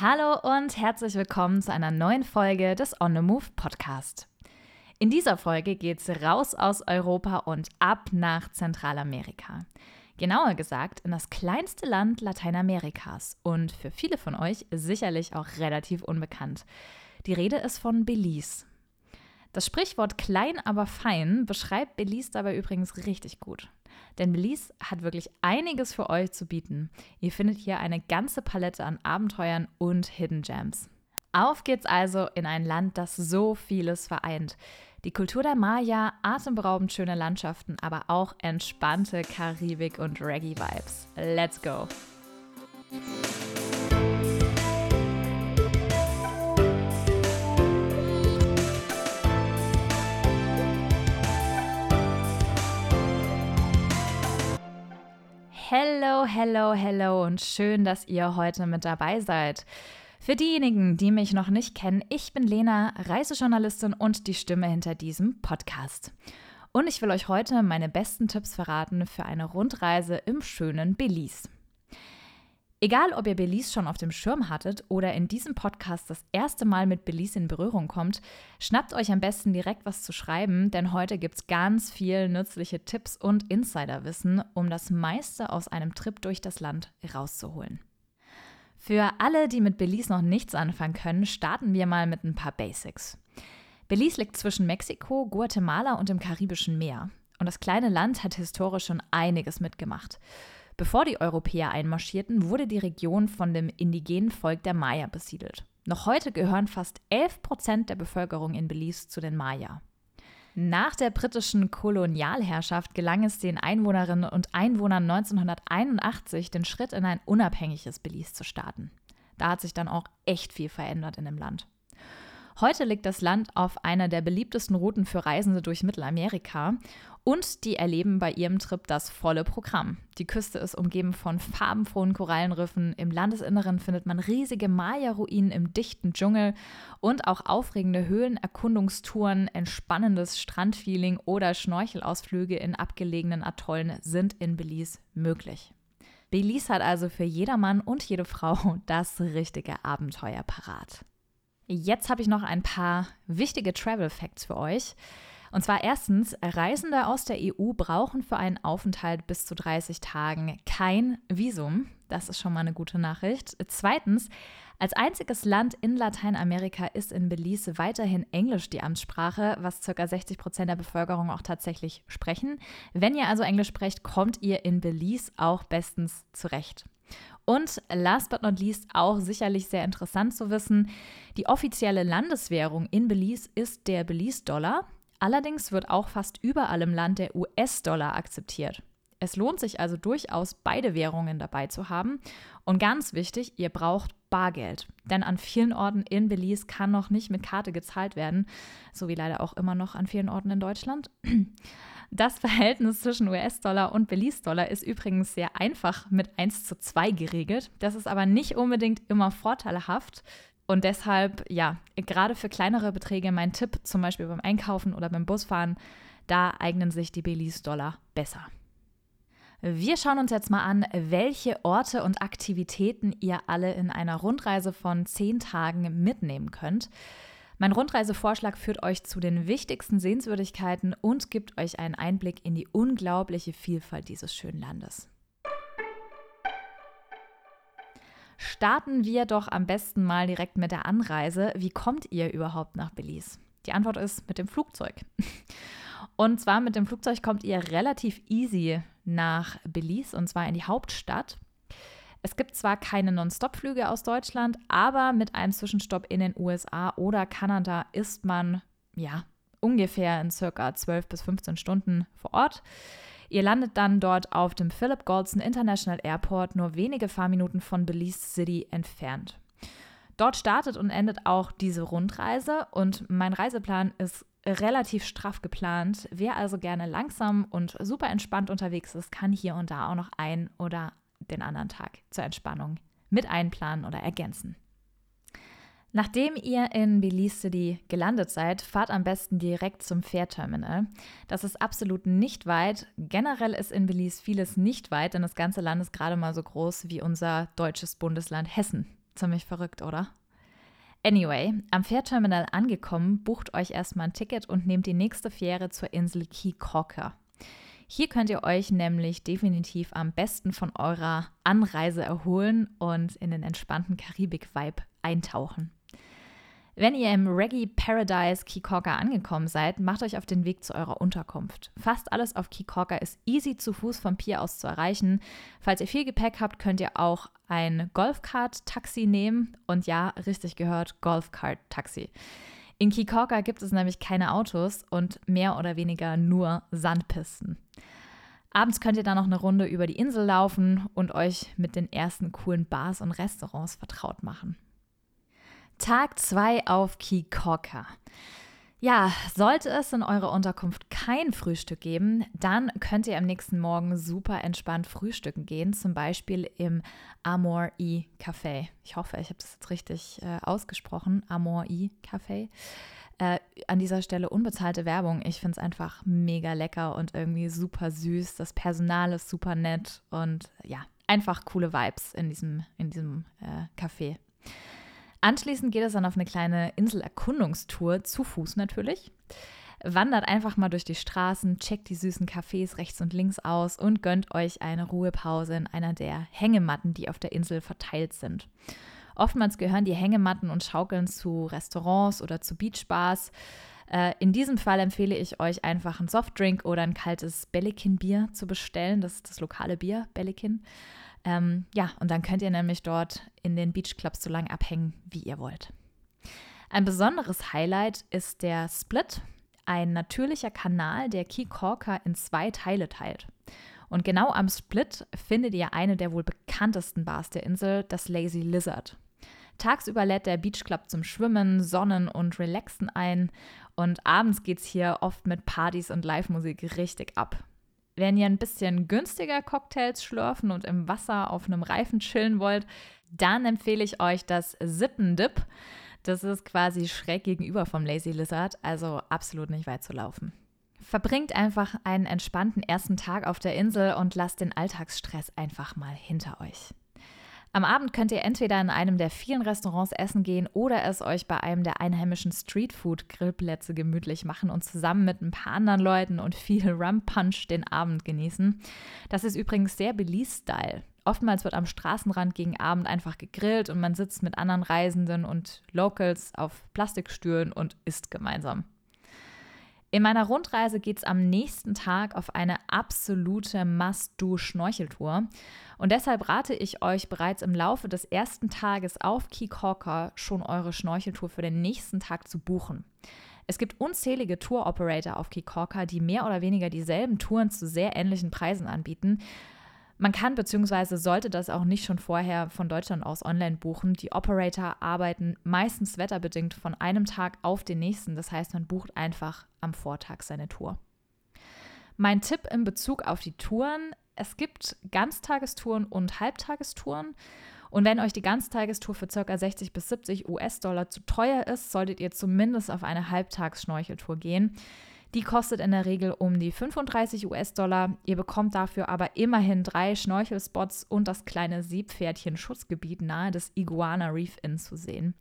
Hallo und herzlich willkommen zu einer neuen Folge des On the Move Podcast. In dieser Folge geht es raus aus Europa und ab nach Zentralamerika. Genauer gesagt in das kleinste Land Lateinamerikas und für viele von euch sicherlich auch relativ unbekannt. Die Rede ist von Belize. Das Sprichwort klein, aber fein beschreibt Belize dabei übrigens richtig gut. Denn Belize hat wirklich einiges für euch zu bieten. Ihr findet hier eine ganze Palette an Abenteuern und Hidden Gems. Auf geht's also in ein Land, das so vieles vereint. Die Kultur der Maya, atemberaubend schöne Landschaften, aber auch entspannte Karibik und Reggae-Vibes. Let's go! Hello, hello, hello und schön, dass ihr heute mit dabei seid. Für diejenigen, die mich noch nicht kennen, ich bin Lena, Reisejournalistin und die Stimme hinter diesem Podcast. Und ich will euch heute meine besten Tipps verraten für eine Rundreise im schönen Belize. Egal, ob ihr Belize schon auf dem Schirm hattet oder in diesem Podcast das erste Mal mit Belize in Berührung kommt, schnappt euch am besten direkt was zu schreiben, denn heute gibt es ganz viel nützliche Tipps und Insiderwissen, um das meiste aus einem Trip durch das Land rauszuholen. Für alle, die mit Belize noch nichts anfangen können, starten wir mal mit ein paar Basics. Belize liegt zwischen Mexiko, Guatemala und dem Karibischen Meer. Und das kleine Land hat historisch schon einiges mitgemacht. Bevor die Europäer einmarschierten, wurde die Region von dem indigenen Volk der Maya besiedelt. Noch heute gehören fast 11 Prozent der Bevölkerung in Belize zu den Maya. Nach der britischen Kolonialherrschaft gelang es den Einwohnerinnen und Einwohnern 1981, den Schritt in ein unabhängiges Belize zu starten. Da hat sich dann auch echt viel verändert in dem Land. Heute liegt das Land auf einer der beliebtesten Routen für Reisende durch Mittelamerika und die erleben bei ihrem Trip das volle Programm. Die Küste ist umgeben von farbenfrohen Korallenriffen, im Landesinneren findet man riesige Maya-Ruinen im dichten Dschungel und auch aufregende Höhlenerkundungstouren, entspannendes Strandfeeling oder Schnorchelausflüge in abgelegenen Atollen sind in Belize möglich. Belize hat also für jedermann und jede Frau das richtige Abenteuer parat. Jetzt habe ich noch ein paar wichtige Travel Facts für euch. Und zwar erstens, Reisende aus der EU brauchen für einen Aufenthalt bis zu 30 Tagen kein Visum. Das ist schon mal eine gute Nachricht. Zweitens, als einziges Land in Lateinamerika ist in Belize weiterhin Englisch die Amtssprache, was ca. 60 Prozent der Bevölkerung auch tatsächlich sprechen. Wenn ihr also Englisch sprecht, kommt ihr in Belize auch bestens zurecht. Und last but not least auch sicherlich sehr interessant zu wissen, die offizielle Landeswährung in Belize ist der Belize-Dollar. Allerdings wird auch fast überall im Land der US-Dollar akzeptiert. Es lohnt sich also durchaus, beide Währungen dabei zu haben. Und ganz wichtig, ihr braucht Bargeld. Denn an vielen Orten in Belize kann noch nicht mit Karte gezahlt werden, so wie leider auch immer noch an vielen Orten in Deutschland. Das Verhältnis zwischen US-Dollar und Belize-Dollar ist übrigens sehr einfach mit 1 zu 2 geregelt. Das ist aber nicht unbedingt immer vorteilhaft. Und deshalb, ja, gerade für kleinere Beträge mein Tipp, zum Beispiel beim Einkaufen oder beim Busfahren, da eignen sich die Belize-Dollar besser. Wir schauen uns jetzt mal an, welche Orte und Aktivitäten ihr alle in einer Rundreise von zehn Tagen mitnehmen könnt. Mein Rundreisevorschlag führt euch zu den wichtigsten Sehenswürdigkeiten und gibt euch einen Einblick in die unglaubliche Vielfalt dieses schönen Landes. Starten wir doch am besten mal direkt mit der Anreise. Wie kommt ihr überhaupt nach Belize? Die Antwort ist mit dem Flugzeug. Und zwar mit dem Flugzeug kommt ihr relativ easy nach Belize und zwar in die Hauptstadt. Es gibt zwar keine Non-Stop-Flüge aus Deutschland, aber mit einem Zwischenstopp in den USA oder Kanada ist man ja ungefähr in circa 12 bis 15 Stunden vor Ort. Ihr landet dann dort auf dem Philip Goldson International Airport, nur wenige Fahrminuten von Belize City entfernt. Dort startet und endet auch diese Rundreise und mein Reiseplan ist relativ straff geplant. Wer also gerne langsam und super entspannt unterwegs ist, kann hier und da auch noch ein oder den anderen Tag zur Entspannung mit einplanen oder ergänzen. Nachdem ihr in Belize City gelandet seid, fahrt am besten direkt zum Fährterminal. Das ist absolut nicht weit. Generell ist in Belize vieles nicht weit, denn das ganze Land ist gerade mal so groß wie unser deutsches Bundesland Hessen. Ziemlich verrückt, oder? Anyway, am Fährterminal angekommen, bucht euch erstmal ein Ticket und nehmt die nächste Fähre zur Insel Key Corker. Hier könnt ihr euch nämlich definitiv am besten von eurer Anreise erholen und in den entspannten Karibik-Vibe eintauchen. Wenn ihr im Reggae Paradise Kikoka angekommen seid, macht euch auf den Weg zu eurer Unterkunft. Fast alles auf Kikoka ist easy zu Fuß vom Pier aus zu erreichen. Falls ihr viel Gepäck habt, könnt ihr auch ein Golfkart-Taxi nehmen. Und ja, richtig gehört, Golfkart-Taxi. In Kikoka gibt es nämlich keine Autos und mehr oder weniger nur Sandpisten. Abends könnt ihr dann noch eine Runde über die Insel laufen und euch mit den ersten coolen Bars und Restaurants vertraut machen. Tag 2 auf Kikoka. Ja, sollte es in eurer Unterkunft kein Frühstück geben, dann könnt ihr am nächsten Morgen super entspannt frühstücken gehen, zum Beispiel im Amor E Café. Ich hoffe, ich habe das jetzt richtig äh, ausgesprochen. Amor E Café. Äh, an dieser Stelle unbezahlte Werbung. Ich finde es einfach mega lecker und irgendwie super süß. Das Personal ist super nett und ja, einfach coole Vibes in diesem, in diesem äh, Café. Anschließend geht es dann auf eine kleine Inselerkundungstour, zu Fuß natürlich. Wandert einfach mal durch die Straßen, checkt die süßen Cafés rechts und links aus und gönnt euch eine Ruhepause in einer der Hängematten, die auf der Insel verteilt sind. Oftmals gehören die Hängematten und Schaukeln zu Restaurants oder zu Beachbars. Äh, in diesem Fall empfehle ich euch einfach einen Softdrink oder ein kaltes Bellikin-Bier zu bestellen. Das ist das lokale Bier, Bellikin. Ähm, ja, und dann könnt ihr nämlich dort in den Beachclubs so lange abhängen, wie ihr wollt. Ein besonderes Highlight ist der Split, ein natürlicher Kanal, der Key Corker in zwei Teile teilt. Und genau am Split findet ihr eine der wohl bekanntesten Bars der Insel, das Lazy Lizard. Tagsüber lädt der Beachclub zum Schwimmen, Sonnen und Relaxen ein und abends geht's hier oft mit Partys und Live-Musik richtig ab. Wenn ihr ein bisschen günstiger Cocktails schlürfen und im Wasser auf einem Reifen chillen wollt, dann empfehle ich euch das Sippendip. Das ist quasi schräg gegenüber vom Lazy Lizard, also absolut nicht weit zu laufen. Verbringt einfach einen entspannten ersten Tag auf der Insel und lasst den Alltagsstress einfach mal hinter euch. Am Abend könnt ihr entweder in einem der vielen Restaurants essen gehen oder es euch bei einem der einheimischen Streetfood-Grillplätze gemütlich machen und zusammen mit ein paar anderen Leuten und viel Rum Punch den Abend genießen. Das ist übrigens sehr Belize-Style. Oftmals wird am Straßenrand gegen Abend einfach gegrillt und man sitzt mit anderen Reisenden und Locals auf Plastikstühlen und isst gemeinsam. In meiner Rundreise geht es am nächsten Tag auf eine absolute Must-Do-Schnorcheltour. Und deshalb rate ich euch bereits im Laufe des ersten Tages auf Key Corker schon eure Schnorcheltour für den nächsten Tag zu buchen. Es gibt unzählige Tour-Operator auf Key Corker, die mehr oder weniger dieselben Touren zu sehr ähnlichen Preisen anbieten. Man kann bzw. sollte das auch nicht schon vorher von Deutschland aus online buchen. Die Operator arbeiten meistens wetterbedingt von einem Tag auf den nächsten. Das heißt, man bucht einfach am Vortag seine Tour. Mein Tipp in Bezug auf die Touren, es gibt Ganztagestouren und Halbtagestouren. Und wenn euch die Ganztagestour für ca. 60 bis 70 US-Dollar zu teuer ist, solltet ihr zumindest auf eine Halbtagsschnorcheltour gehen. Die kostet in der Regel um die 35 US-Dollar. Ihr bekommt dafür aber immerhin drei Schnorchelspots und das kleine Seepferdchen-Schutzgebiet nahe des Iguana Reef Inn zu sehen.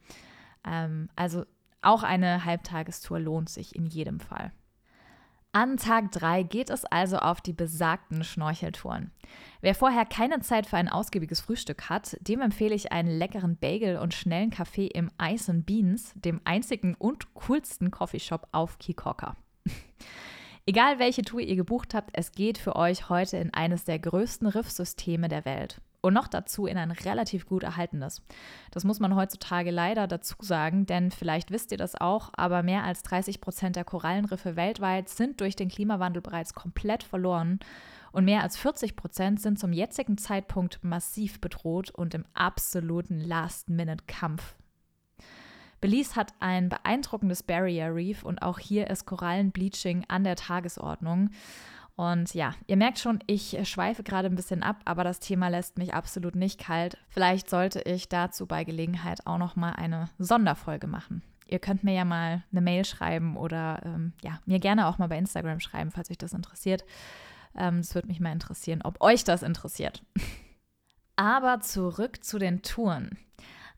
Ähm, also auch eine Halbtagestour lohnt sich in jedem Fall. An Tag 3 geht es also auf die besagten Schnorcheltouren. Wer vorher keine Zeit für ein ausgiebiges Frühstück hat, dem empfehle ich einen leckeren Bagel und schnellen Kaffee im Ice and Beans, dem einzigen und coolsten Coffeeshop auf Kikoka. Egal welche Tour ihr gebucht habt, es geht für euch heute in eines der größten Riffsysteme der Welt. Und noch dazu in ein relativ gut erhaltenes. Das muss man heutzutage leider dazu sagen, denn vielleicht wisst ihr das auch, aber mehr als 30 Prozent der Korallenriffe weltweit sind durch den Klimawandel bereits komplett verloren und mehr als 40 Prozent sind zum jetzigen Zeitpunkt massiv bedroht und im absoluten Last-Minute-Kampf Belize hat ein beeindruckendes Barrier Reef und auch hier ist Korallenbleaching an der Tagesordnung. Und ja, ihr merkt schon, ich schweife gerade ein bisschen ab, aber das Thema lässt mich absolut nicht kalt. Vielleicht sollte ich dazu bei Gelegenheit auch noch mal eine Sonderfolge machen. Ihr könnt mir ja mal eine Mail schreiben oder ähm, ja, mir gerne auch mal bei Instagram schreiben, falls euch das interessiert. Es ähm, würde mich mal interessieren, ob euch das interessiert. aber zurück zu den Touren.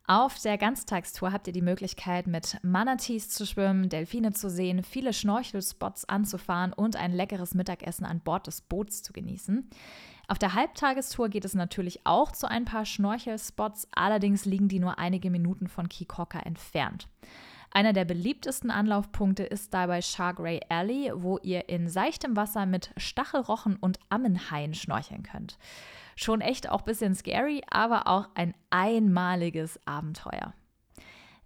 Auf der Ganztagstour habt ihr die Möglichkeit, mit Manatees zu schwimmen, Delfine zu sehen, viele Schnorchelspots anzufahren und ein leckeres Mittagessen an Bord des Boots zu genießen. Auf der Halbtagestour geht es natürlich auch zu ein paar Schnorchelspots, allerdings liegen die nur einige Minuten von Kikoka entfernt. Einer der beliebtesten Anlaufpunkte ist dabei Shark Alley, wo ihr in seichtem Wasser mit Stachelrochen und Ammenhaien schnorcheln könnt. Schon echt auch ein bisschen scary, aber auch ein einmaliges Abenteuer.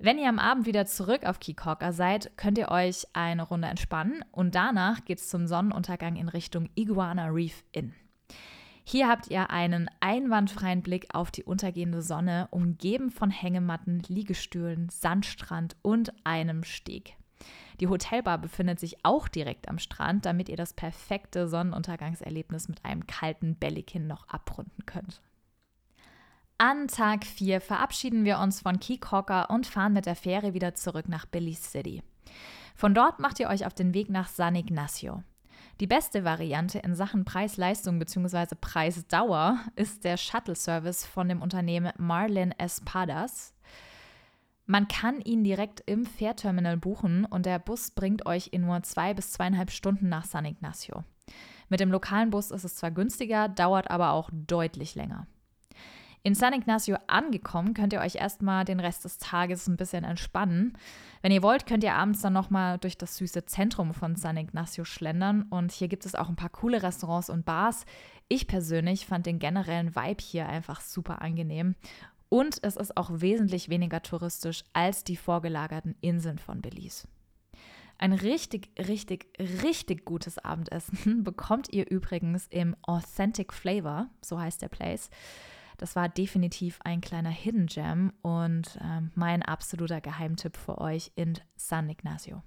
Wenn ihr am Abend wieder zurück auf Kikoka seid, könnt ihr euch eine Runde entspannen und danach geht es zum Sonnenuntergang in Richtung Iguana Reef Inn. Hier habt ihr einen einwandfreien Blick auf die untergehende Sonne, umgeben von Hängematten, Liegestühlen, Sandstrand und einem Steg. Die Hotelbar befindet sich auch direkt am Strand, damit ihr das perfekte Sonnenuntergangserlebnis mit einem kalten Bellikin noch abrunden könnt. An Tag 4 verabschieden wir uns von Keycocker und fahren mit der Fähre wieder zurück nach Belize City. Von dort macht ihr euch auf den Weg nach San Ignacio. Die beste Variante in Sachen Preis-Leistung bzw. Preisdauer ist der Shuttle-Service von dem Unternehmen Marlin Espadas. Man kann ihn direkt im Fährterminal buchen und der Bus bringt euch in nur zwei bis zweieinhalb Stunden nach San Ignacio. Mit dem lokalen Bus ist es zwar günstiger, dauert aber auch deutlich länger. In San Ignacio angekommen, könnt ihr euch erstmal den Rest des Tages ein bisschen entspannen. Wenn ihr wollt, könnt ihr abends dann nochmal durch das süße Zentrum von San Ignacio schlendern und hier gibt es auch ein paar coole Restaurants und Bars. Ich persönlich fand den generellen Vibe hier einfach super angenehm und es ist auch wesentlich weniger touristisch als die vorgelagerten Inseln von Belize. Ein richtig, richtig, richtig gutes Abendessen bekommt ihr übrigens im Authentic Flavor, so heißt der Place. Das war definitiv ein kleiner Hidden Gem und äh, mein absoluter Geheimtipp für euch in San Ignacio.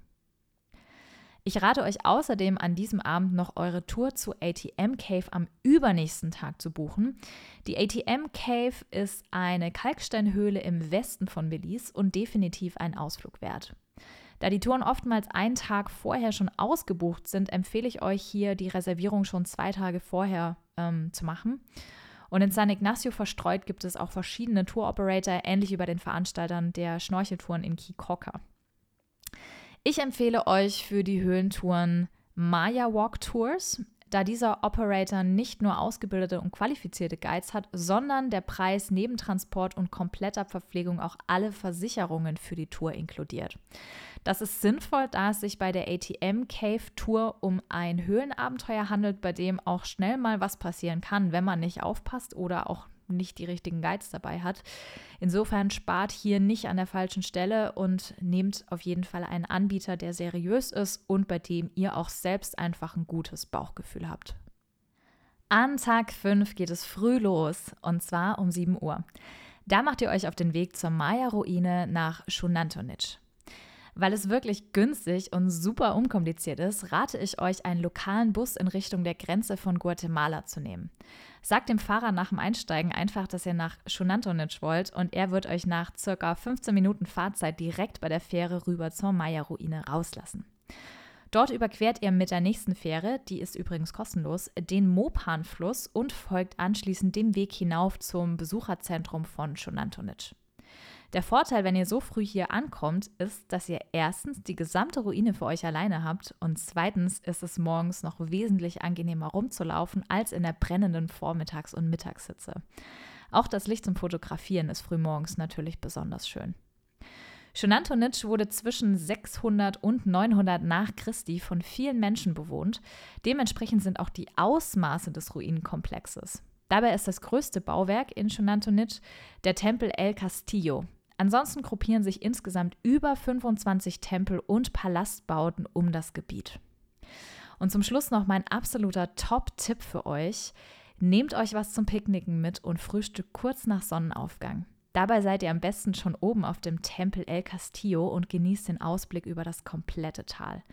Ich rate euch außerdem an diesem Abend noch eure Tour zu ATM Cave am übernächsten Tag zu buchen. Die ATM Cave ist eine Kalksteinhöhle im Westen von Belize und definitiv ein Ausflug wert. Da die Touren oftmals einen Tag vorher schon ausgebucht sind, empfehle ich euch hier die Reservierung schon zwei Tage vorher ähm, zu machen. Und in San Ignacio verstreut gibt es auch verschiedene Tour-Operator, ähnlich wie bei den Veranstaltern der Schnorcheltouren in Kikoka. Ich empfehle euch für die Höhlentouren Maya Walk Tours, da dieser Operator nicht nur ausgebildete und qualifizierte Guides hat, sondern der Preis neben Transport und kompletter Verpflegung auch alle Versicherungen für die Tour inkludiert. Das ist sinnvoll, da es sich bei der ATM Cave Tour um ein Höhlenabenteuer handelt, bei dem auch schnell mal was passieren kann, wenn man nicht aufpasst oder auch nicht die richtigen Guides dabei hat. Insofern spart hier nicht an der falschen Stelle und nehmt auf jeden Fall einen Anbieter, der seriös ist und bei dem ihr auch selbst einfach ein gutes Bauchgefühl habt. An Tag 5 geht es früh los und zwar um 7 Uhr. Da macht ihr euch auf den Weg zur Maya-Ruine nach Shunantonic. Weil es wirklich günstig und super unkompliziert ist, rate ich euch, einen lokalen Bus in Richtung der Grenze von Guatemala zu nehmen. Sagt dem Fahrer nach dem Einsteigen einfach, dass ihr nach Shunantonic wollt und er wird euch nach circa 15 Minuten Fahrzeit direkt bei der Fähre rüber zur Maya-Ruine rauslassen. Dort überquert ihr mit der nächsten Fähre, die ist übrigens kostenlos, den Mopan-Fluss und folgt anschließend dem Weg hinauf zum Besucherzentrum von Shunantonic. Der Vorteil, wenn ihr so früh hier ankommt, ist, dass ihr erstens die gesamte Ruine für euch alleine habt und zweitens ist es morgens noch wesentlich angenehmer rumzulaufen als in der brennenden Vormittags- und Mittagshitze. Auch das Licht zum Fotografieren ist frühmorgens natürlich besonders schön. Schonantonic wurde zwischen 600 und 900 nach Christi von vielen Menschen bewohnt. Dementsprechend sind auch die Ausmaße des Ruinenkomplexes. Dabei ist das größte Bauwerk in Schonantonic der Tempel El Castillo, Ansonsten gruppieren sich insgesamt über 25 Tempel und Palastbauten um das Gebiet. Und zum Schluss noch mein absoluter Top-Tipp für euch. Nehmt euch was zum Picknicken mit und frühstückt kurz nach Sonnenaufgang. Dabei seid ihr am besten schon oben auf dem Tempel El Castillo und genießt den Ausblick über das komplette Tal.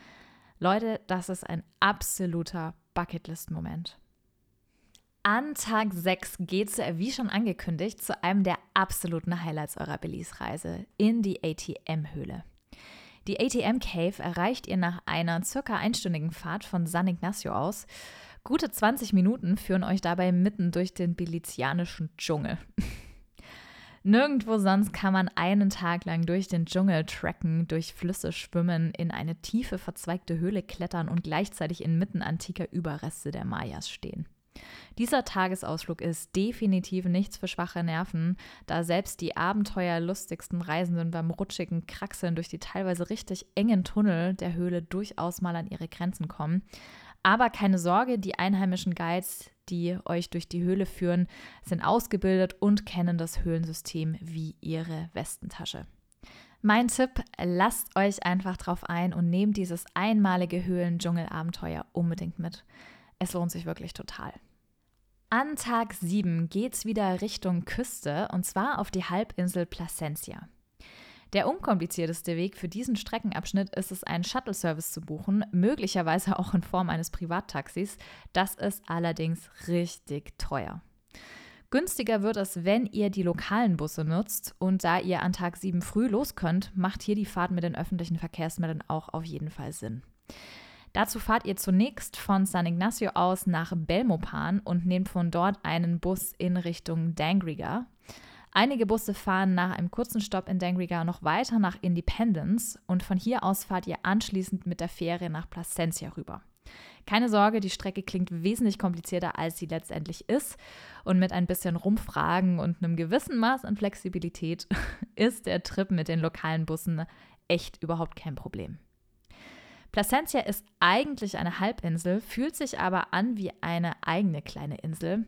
Leute, das ist ein absoluter Bucketlist-Moment. An Tag 6 geht es, wie schon angekündigt, zu einem der absoluten Highlights eurer Belize-Reise, in die ATM-Höhle. Die ATM Cave erreicht ihr nach einer circa einstündigen Fahrt von San Ignacio aus. Gute 20 Minuten führen euch dabei mitten durch den belizianischen Dschungel. Nirgendwo sonst kann man einen Tag lang durch den Dschungel trekken, durch Flüsse schwimmen, in eine tiefe, verzweigte Höhle klettern und gleichzeitig inmitten antiker Überreste der Mayas stehen. Dieser Tagesausflug ist definitiv nichts für schwache Nerven, da selbst die abenteuerlustigsten Reisenden beim rutschigen Kraxeln durch die teilweise richtig engen Tunnel der Höhle durchaus mal an ihre Grenzen kommen. Aber keine Sorge, die einheimischen Guides, die euch durch die Höhle führen, sind ausgebildet und kennen das Höhlensystem wie ihre Westentasche. Mein Tipp, lasst euch einfach drauf ein und nehmt dieses einmalige Höhlen-Dschungel-Abenteuer unbedingt mit. Es lohnt sich wirklich total. An Tag 7 geht's wieder Richtung Küste und zwar auf die Halbinsel Placencia. Der unkomplizierteste Weg für diesen Streckenabschnitt ist es, einen Shuttle-Service zu buchen, möglicherweise auch in Form eines Privattaxis. Das ist allerdings richtig teuer. Günstiger wird es, wenn ihr die lokalen Busse nutzt und da ihr an Tag 7 früh los könnt, macht hier die Fahrt mit den öffentlichen Verkehrsmitteln auch auf jeden Fall Sinn. Dazu fahrt ihr zunächst von San Ignacio aus nach Belmopan und nehmt von dort einen Bus in Richtung Dangriga. Einige Busse fahren nach einem kurzen Stopp in Dangriga noch weiter nach Independence und von hier aus fahrt ihr anschließend mit der Fähre nach Placencia rüber. Keine Sorge, die Strecke klingt wesentlich komplizierter, als sie letztendlich ist. Und mit ein bisschen Rumfragen und einem gewissen Maß an Flexibilität ist der Trip mit den lokalen Bussen echt überhaupt kein Problem. Placentia ist eigentlich eine Halbinsel, fühlt sich aber an wie eine eigene kleine Insel.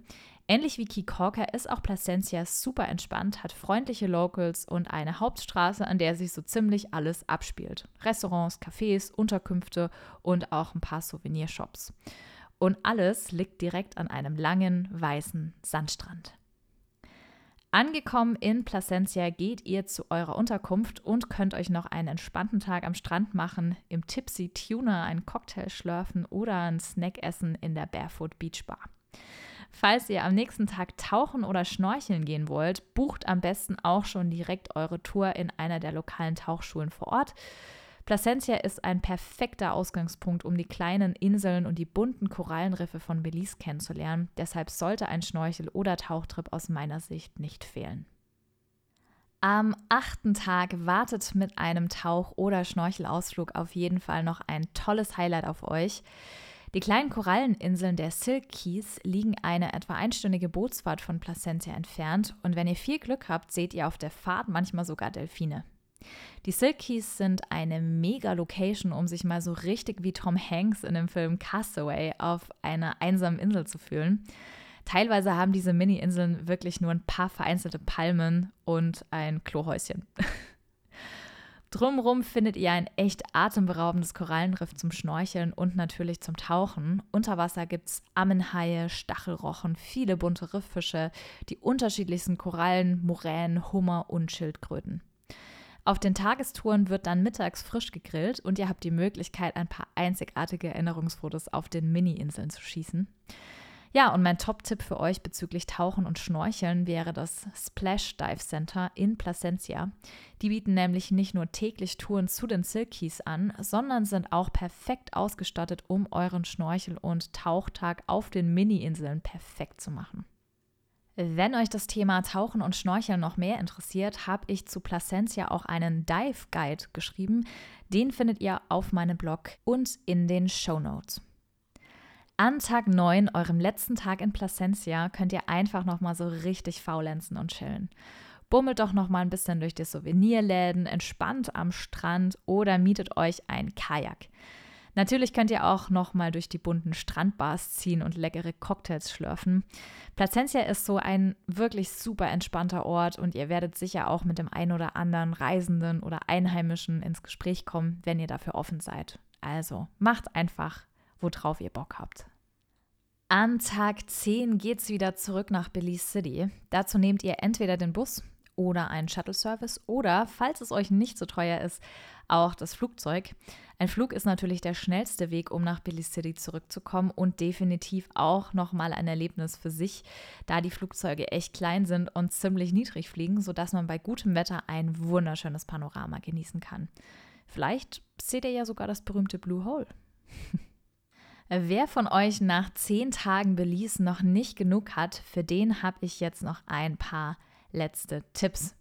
Ähnlich wie Kikorka ist auch Placencia super entspannt, hat freundliche Locals und eine Hauptstraße, an der sich so ziemlich alles abspielt. Restaurants, Cafés, Unterkünfte und auch ein paar Souvenirshops. Und alles liegt direkt an einem langen, weißen Sandstrand. Angekommen in Placencia geht ihr zu eurer Unterkunft und könnt euch noch einen entspannten Tag am Strand machen, im Tipsy Tuna einen Cocktail schlürfen oder einen Snack essen in der Barefoot Beach Bar. Falls ihr am nächsten Tag tauchen oder schnorcheln gehen wollt, bucht am besten auch schon direkt eure Tour in einer der lokalen Tauchschulen vor Ort. Placentia ist ein perfekter Ausgangspunkt, um die kleinen Inseln und die bunten Korallenriffe von Belize kennenzulernen. Deshalb sollte ein Schnorchel- oder Tauchtrip aus meiner Sicht nicht fehlen. Am achten Tag wartet mit einem Tauch- oder Schnorchelausflug auf jeden Fall noch ein tolles Highlight auf euch. Die kleinen Koralleninseln der Silk Keys liegen eine etwa einstündige Bootsfahrt von Placentia entfernt und wenn ihr viel Glück habt, seht ihr auf der Fahrt manchmal sogar Delfine. Die Silk Keys sind eine mega Location, um sich mal so richtig wie Tom Hanks in dem Film Castaway auf einer einsamen Insel zu fühlen. Teilweise haben diese Mini-Inseln wirklich nur ein paar vereinzelte Palmen und ein Klohäuschen. Drumherum findet ihr ein echt atemberaubendes Korallenriff zum Schnorcheln und natürlich zum Tauchen. Unter Wasser gibt es Ammenhaie, Stachelrochen, viele bunte Rifffische, die unterschiedlichsten Korallen, Muränen, Hummer und Schildkröten. Auf den Tagestouren wird dann mittags frisch gegrillt und ihr habt die Möglichkeit, ein paar einzigartige Erinnerungsfotos auf den Mini-Inseln zu schießen. Ja, und mein Top-Tipp für euch bezüglich Tauchen und Schnorcheln wäre das Splash Dive Center in Placencia. Die bieten nämlich nicht nur täglich Touren zu den Silkies an, sondern sind auch perfekt ausgestattet, um euren Schnorchel- und Tauchtag auf den Mini-Inseln perfekt zu machen. Wenn euch das Thema Tauchen und Schnorcheln noch mehr interessiert, habe ich zu Placencia auch einen Dive Guide geschrieben. Den findet ihr auf meinem Blog und in den Show Notes. An Tag 9, eurem letzten Tag in Placencia, könnt ihr einfach nochmal so richtig faulenzen und chillen. Bummelt doch nochmal ein bisschen durch die Souvenirläden, entspannt am Strand oder mietet euch ein Kajak. Natürlich könnt ihr auch noch mal durch die bunten Strandbars ziehen und leckere Cocktails schlürfen. Placencia ist so ein wirklich super entspannter Ort und ihr werdet sicher auch mit dem einen oder anderen Reisenden oder Einheimischen ins Gespräch kommen, wenn ihr dafür offen seid. Also macht einfach, worauf ihr Bock habt. An Tag 10 geht's wieder zurück nach Belize City. Dazu nehmt ihr entweder den Bus oder einen Shuttle-Service oder, falls es euch nicht so teuer ist, auch das Flugzeug. Ein Flug ist natürlich der schnellste Weg, um nach Billy City zurückzukommen und definitiv auch nochmal ein Erlebnis für sich, da die Flugzeuge echt klein sind und ziemlich niedrig fliegen, sodass man bei gutem Wetter ein wunderschönes Panorama genießen kann. Vielleicht seht ihr ja sogar das berühmte Blue Hole. Wer von euch nach zehn Tagen Belize noch nicht genug hat, für den habe ich jetzt noch ein paar letzte Tipps.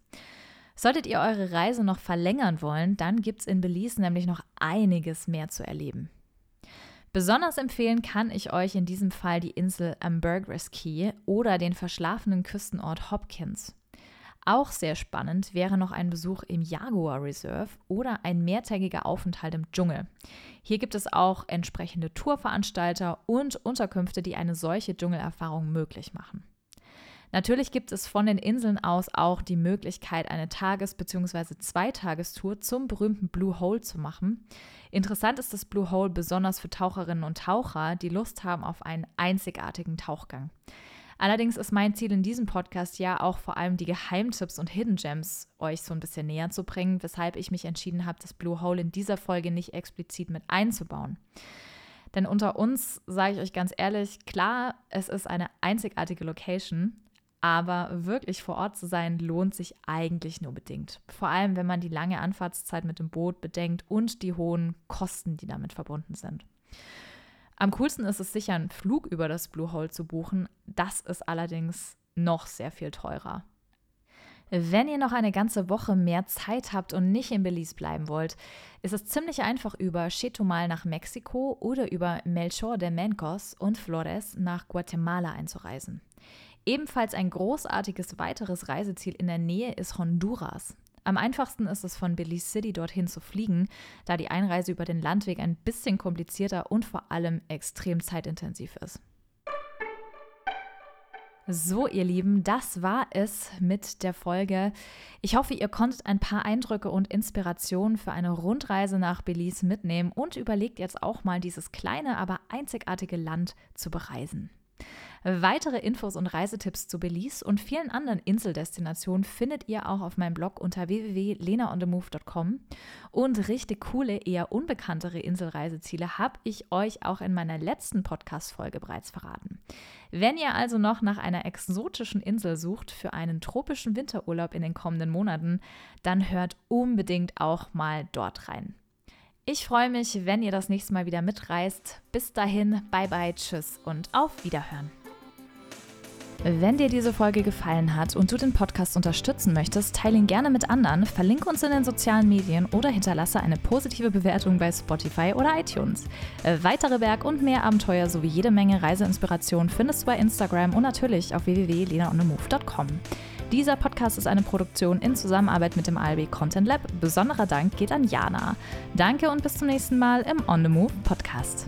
Solltet ihr eure Reise noch verlängern wollen, dann gibt es in Belize nämlich noch einiges mehr zu erleben. Besonders empfehlen kann ich euch in diesem Fall die Insel Ambergris Key oder den verschlafenen Küstenort Hopkins. Auch sehr spannend wäre noch ein Besuch im Jaguar Reserve oder ein mehrtägiger Aufenthalt im Dschungel. Hier gibt es auch entsprechende Tourveranstalter und Unterkünfte, die eine solche Dschungelerfahrung möglich machen. Natürlich gibt es von den Inseln aus auch die Möglichkeit, eine Tages- bzw. Zweitagestour zum berühmten Blue Hole zu machen. Interessant ist das Blue Hole besonders für Taucherinnen und Taucher, die Lust haben auf einen einzigartigen Tauchgang. Allerdings ist mein Ziel in diesem Podcast ja auch vor allem die Geheimtipps und Hidden Gems euch so ein bisschen näher zu bringen, weshalb ich mich entschieden habe, das Blue Hole in dieser Folge nicht explizit mit einzubauen. Denn unter uns sage ich euch ganz ehrlich, klar, es ist eine einzigartige Location, aber wirklich vor Ort zu sein, lohnt sich eigentlich nur bedingt. Vor allem, wenn man die lange Anfahrtszeit mit dem Boot bedenkt und die hohen Kosten, die damit verbunden sind. Am coolsten ist es sicher, einen Flug über das Blue Hole zu buchen. Das ist allerdings noch sehr viel teurer. Wenn ihr noch eine ganze Woche mehr Zeit habt und nicht in Belize bleiben wollt, ist es ziemlich einfach über Chetumal nach Mexiko oder über Melchor de Mencos und Flores nach Guatemala einzureisen. Ebenfalls ein großartiges weiteres Reiseziel in der Nähe ist Honduras. Am einfachsten ist es von Belize City dorthin zu fliegen, da die Einreise über den Landweg ein bisschen komplizierter und vor allem extrem zeitintensiv ist. So, ihr Lieben, das war es mit der Folge. Ich hoffe, ihr konntet ein paar Eindrücke und Inspirationen für eine Rundreise nach Belize mitnehmen und überlegt jetzt auch mal, dieses kleine, aber einzigartige Land zu bereisen. Weitere Infos und Reisetipps zu Belize und vielen anderen Inseldestinationen findet ihr auch auf meinem Blog unter www.lenaonthemove.com. Und richtig coole, eher unbekanntere Inselreiseziele habe ich euch auch in meiner letzten Podcast-Folge bereits verraten. Wenn ihr also noch nach einer exotischen Insel sucht für einen tropischen Winterurlaub in den kommenden Monaten, dann hört unbedingt auch mal dort rein. Ich freue mich, wenn ihr das nächste Mal wieder mitreist. Bis dahin, bye bye, tschüss und auf Wiederhören. Wenn dir diese Folge gefallen hat und du den Podcast unterstützen möchtest, teile ihn gerne mit anderen, verlinke uns in den sozialen Medien oder hinterlasse eine positive Bewertung bei Spotify oder iTunes. Äh, weitere Berg- und mehr Abenteuer sowie jede Menge Reiseinspiration findest du bei Instagram und natürlich auf www.lenaonemove.com. Dieser Podcast ist eine Produktion in Zusammenarbeit mit dem ALB Content Lab. Besonderer Dank geht an Jana. Danke und bis zum nächsten Mal im On the Move Podcast.